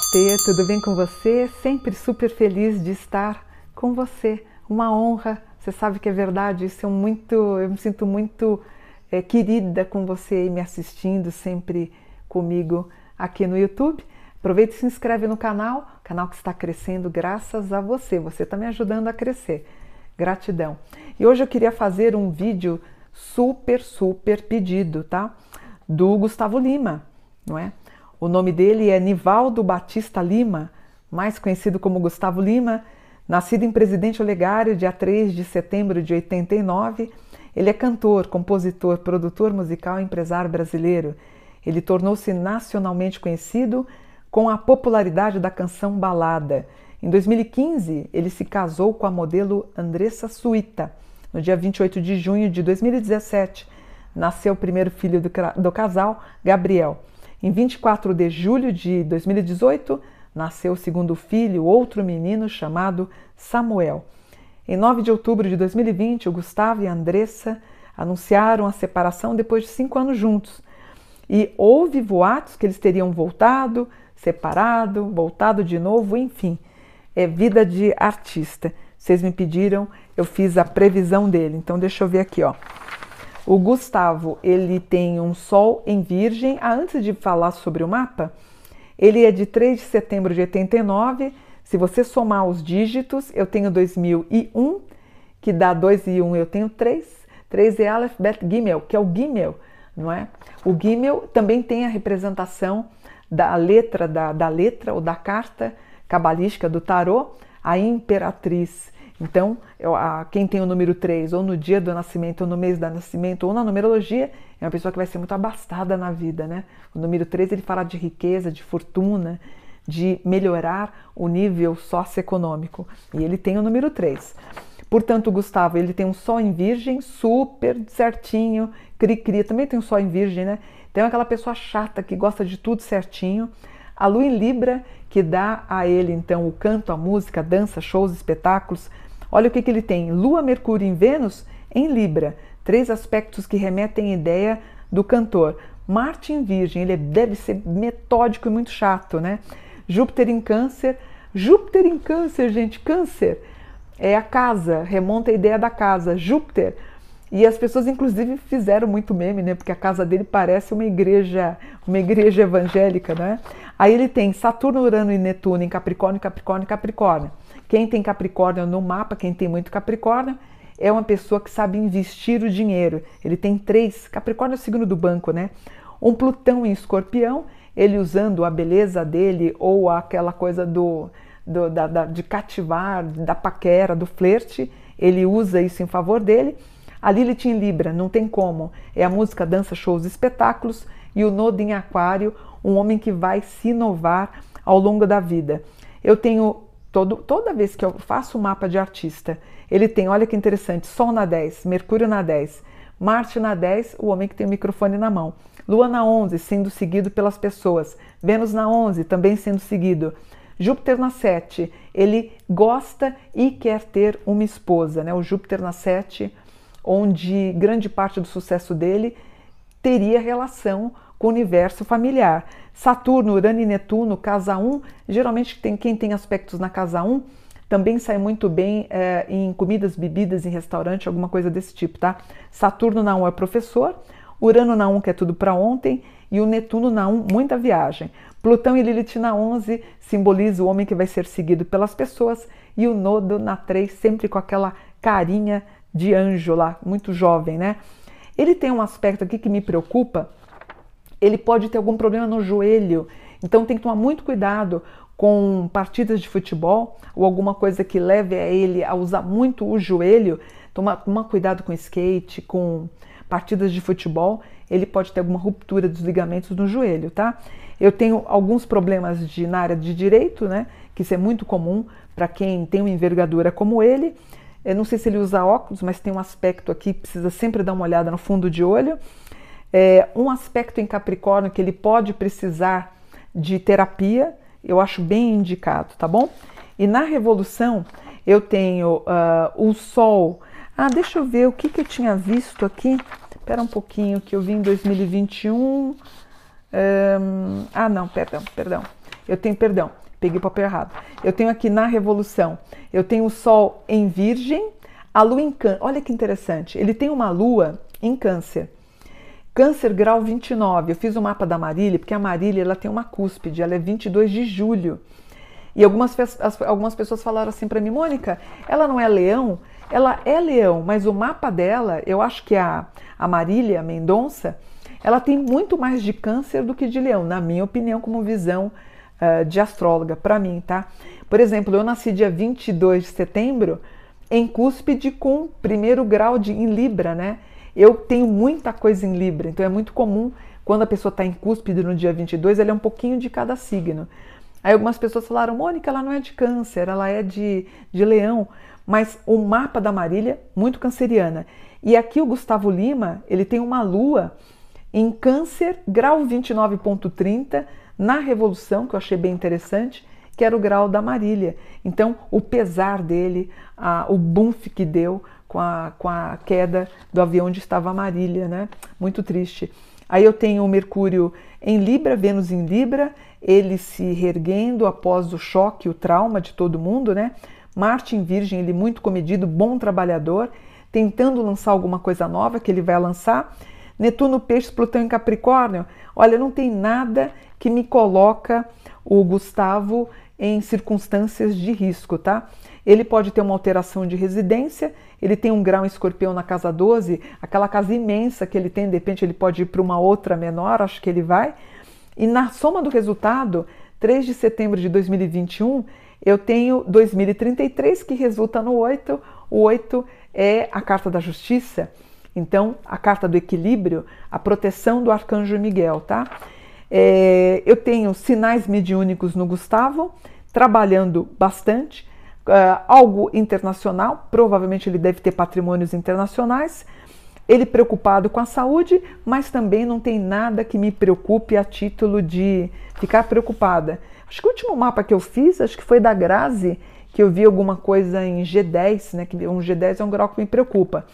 Namastê, tudo bem com você? Sempre super feliz de estar com você. Uma honra, você sabe que é verdade, isso é muito, eu me sinto muito é, querida com você aí me assistindo sempre comigo aqui no YouTube. Aproveita e se inscreve no canal, canal que está crescendo graças a você. Você está me ajudando a crescer. Gratidão. E hoje eu queria fazer um vídeo super, super pedido, tá? Do Gustavo Lima, não é? O nome dele é Nivaldo Batista Lima, mais conhecido como Gustavo Lima, nascido em Presidente Olegário, dia 3 de setembro de 89. Ele é cantor, compositor, produtor musical e empresário brasileiro. Ele tornou-se nacionalmente conhecido com a popularidade da canção balada. Em 2015, ele se casou com a modelo Andressa Suíta. No dia 28 de junho de 2017, nasceu o primeiro filho do, do casal, Gabriel. Em 24 de julho de 2018, nasceu o segundo filho, outro menino chamado Samuel. Em 9 de outubro de 2020, o Gustavo e a Andressa anunciaram a separação depois de cinco anos juntos. E houve boatos que eles teriam voltado, separado, voltado de novo, enfim. É vida de artista. Vocês me pediram, eu fiz a previsão dele. Então deixa eu ver aqui, ó. O Gustavo, ele tem um Sol em Virgem. Ah, antes de falar sobre o mapa, ele é de 3 de setembro de 89. Se você somar os dígitos, eu tenho 2001, que dá 2 e 1, eu tenho 3. 3 é Aleph, Bet, Gimel, que é o Gimel, não é? O Gimel também tem a representação da letra, da, da letra ou da carta cabalística do tarô, a imperatriz. Então, quem tem o número 3, ou no dia do nascimento, ou no mês do nascimento, ou na numerologia, é uma pessoa que vai ser muito abastada na vida, né? O número 3 ele fala de riqueza, de fortuna, de melhorar o nível socioeconômico. E ele tem o número 3. Portanto, Gustavo, ele tem um sol em virgem, super certinho, cri-cri, também tem um sol em virgem, né? Então é aquela pessoa chata que gosta de tudo certinho. A lua em Libra, que dá a ele então o canto, a música, a dança, shows, espetáculos, Olha o que, que ele tem: Lua, Mercúrio em Vênus em Libra, três aspectos que remetem à ideia do cantor. Marte em Virgem, ele deve ser metódico e muito chato, né? Júpiter em Câncer, Júpiter em Câncer, gente, Câncer é a casa, remonta a ideia da casa, Júpiter. E as pessoas inclusive fizeram muito meme, né? Porque a casa dele parece uma igreja, uma igreja evangélica, né? Aí ele tem Saturno, Urano e Netuno em Capricórnio, Capricórnio, Capricórnio. Quem tem Capricórnio no mapa, quem tem muito Capricórnio, é uma pessoa que sabe investir o dinheiro. Ele tem três. Capricórnio é o signo do banco, né? Um Plutão em Escorpião, ele usando a beleza dele ou aquela coisa do, do da, da, de cativar, da paquera, do flerte, ele usa isso em favor dele. A Lilith em Libra, não tem como. É a música, dança, shows, espetáculos. E o Nodo em Aquário, um homem que vai se inovar ao longo da vida. Eu tenho Todo, toda vez que eu faço o um mapa de artista, ele tem, olha que interessante, Sol na 10, Mercúrio na 10, Marte na 10, o homem que tem o microfone na mão. Lua na 11, sendo seguido pelas pessoas. Vênus na 11, também sendo seguido. Júpiter na 7, ele gosta e quer ter uma esposa, né? O Júpiter na 7, onde grande parte do sucesso dele teria relação com o universo familiar. Saturno, Urano e Netuno, casa 1, geralmente tem, quem tem aspectos na casa 1 também sai muito bem é, em comidas, bebidas, em restaurante, alguma coisa desse tipo, tá? Saturno na 1 é professor, Urano na 1 que é tudo para ontem e o Netuno na 1 muita viagem. Plutão e Lilith na 11 simboliza o homem que vai ser seguido pelas pessoas e o Nodo na 3 sempre com aquela carinha de anjo lá, muito jovem, né? Ele tem um aspecto aqui que me preocupa, ele pode ter algum problema no joelho. Então tem que tomar muito cuidado com partidas de futebol ou alguma coisa que leve a ele a usar muito o joelho. Tomar, tomar cuidado com skate, com partidas de futebol, ele pode ter alguma ruptura dos ligamentos no joelho, tá? Eu tenho alguns problemas de, na área de direito, né? Que isso é muito comum para quem tem uma envergadura como ele. Eu não sei se ele usa óculos, mas tem um aspecto aqui precisa sempre dar uma olhada no fundo de olho. É, um aspecto em Capricórnio que ele pode precisar de terapia, eu acho bem indicado, tá bom? E na Revolução eu tenho uh, o Sol. Ah, deixa eu ver o que, que eu tinha visto aqui. Espera um pouquinho, que eu vi em 2021. Um, ah, não, perdão, perdão. eu tenho, perdão, peguei o papel errado. Eu tenho aqui na Revolução, eu tenho o Sol em Virgem, a Lua em Câncer. Olha que interessante, ele tem uma Lua em Câncer. Câncer grau 29. Eu fiz o mapa da Marília, porque a Marília ela tem uma cúspide, ela é 22 de julho. E algumas, algumas pessoas falaram assim para mim, Mônica, ela não é leão? Ela é leão, mas o mapa dela, eu acho que a, a Marília Mendonça, ela tem muito mais de câncer do que de leão, na minha opinião, como visão uh, de astróloga, para mim, tá? Por exemplo, eu nasci dia 22 de setembro em cúspide com primeiro grau de, em Libra, né? Eu tenho muita coisa em Libra, então é muito comum quando a pessoa está em cúspide no dia 22, ela é um pouquinho de cada signo. Aí algumas pessoas falaram, Mônica, ela não é de câncer, ela é de, de leão, mas o mapa da Marília, muito canceriana. E aqui o Gustavo Lima, ele tem uma lua em câncer, grau 29.30, na Revolução, que eu achei bem interessante, que era o grau da Marília. Então, o pesar dele, a, o bumf que deu com a, com a queda do avião onde estava a Marília, né? Muito triste. Aí eu tenho o Mercúrio em Libra, Vênus em Libra, ele se reerguendo após o choque, o trauma de todo mundo, né? Marte em Virgem, ele muito comedido, bom trabalhador, tentando lançar alguma coisa nova que ele vai lançar. Netuno, Peixes, Plutão em Capricórnio. Olha, não tem nada que me coloca o Gustavo em circunstâncias de risco, tá? Ele pode ter uma alteração de residência, ele tem um grau escorpião na casa 12, aquela casa imensa que ele tem, de repente ele pode ir para uma outra menor, acho que ele vai. E na soma do resultado, 3 de setembro de 2021, eu tenho 2033 que resulta no 8. O 8 é a carta da justiça, então a carta do equilíbrio, a proteção do arcanjo Miguel, tá? É, eu tenho sinais mediúnicos no Gustavo, trabalhando bastante, uh, algo internacional, provavelmente ele deve ter patrimônios internacionais. Ele preocupado com a saúde, mas também não tem nada que me preocupe a título de ficar preocupada. Acho que o último mapa que eu fiz, acho que foi da Grazi, que eu vi alguma coisa em G10, né? Que um G10 é um grau que me preocupa.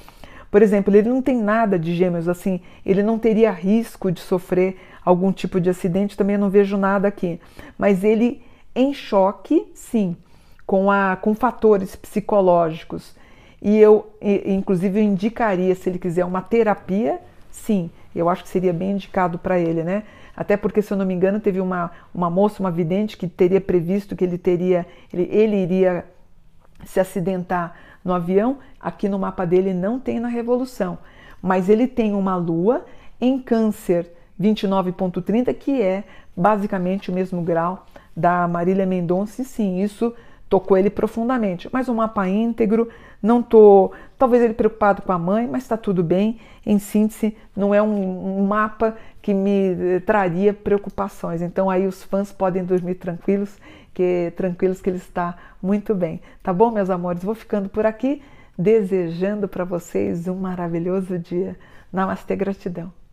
Por exemplo, ele não tem nada de gêmeos assim, ele não teria risco de sofrer algum tipo de acidente, também não vejo nada aqui. Mas ele em choque, sim, com, a, com fatores psicológicos. E eu, inclusive, indicaria, se ele quiser uma terapia, sim, eu acho que seria bem indicado para ele, né? Até porque, se eu não me engano, teve uma, uma moça, uma vidente, que teria previsto que ele teria, ele, ele iria se acidentar no avião. Aqui no mapa dele não tem na Revolução, mas ele tem uma lua em Câncer 29.30, que é basicamente o mesmo grau da Marília Mendonça, e sim, isso tocou ele profundamente. Mas o mapa íntegro, não tô, talvez ele preocupado com a mãe, mas está tudo bem. Em síntese, não é um, um, mapa que me eh, traria preocupações. Então aí os fãs podem dormir tranquilos, que tranquilos que ele está muito bem. Tá bom, meus amores? Vou ficando por aqui, desejando para vocês um maravilhoso dia. Namastê, gratidão.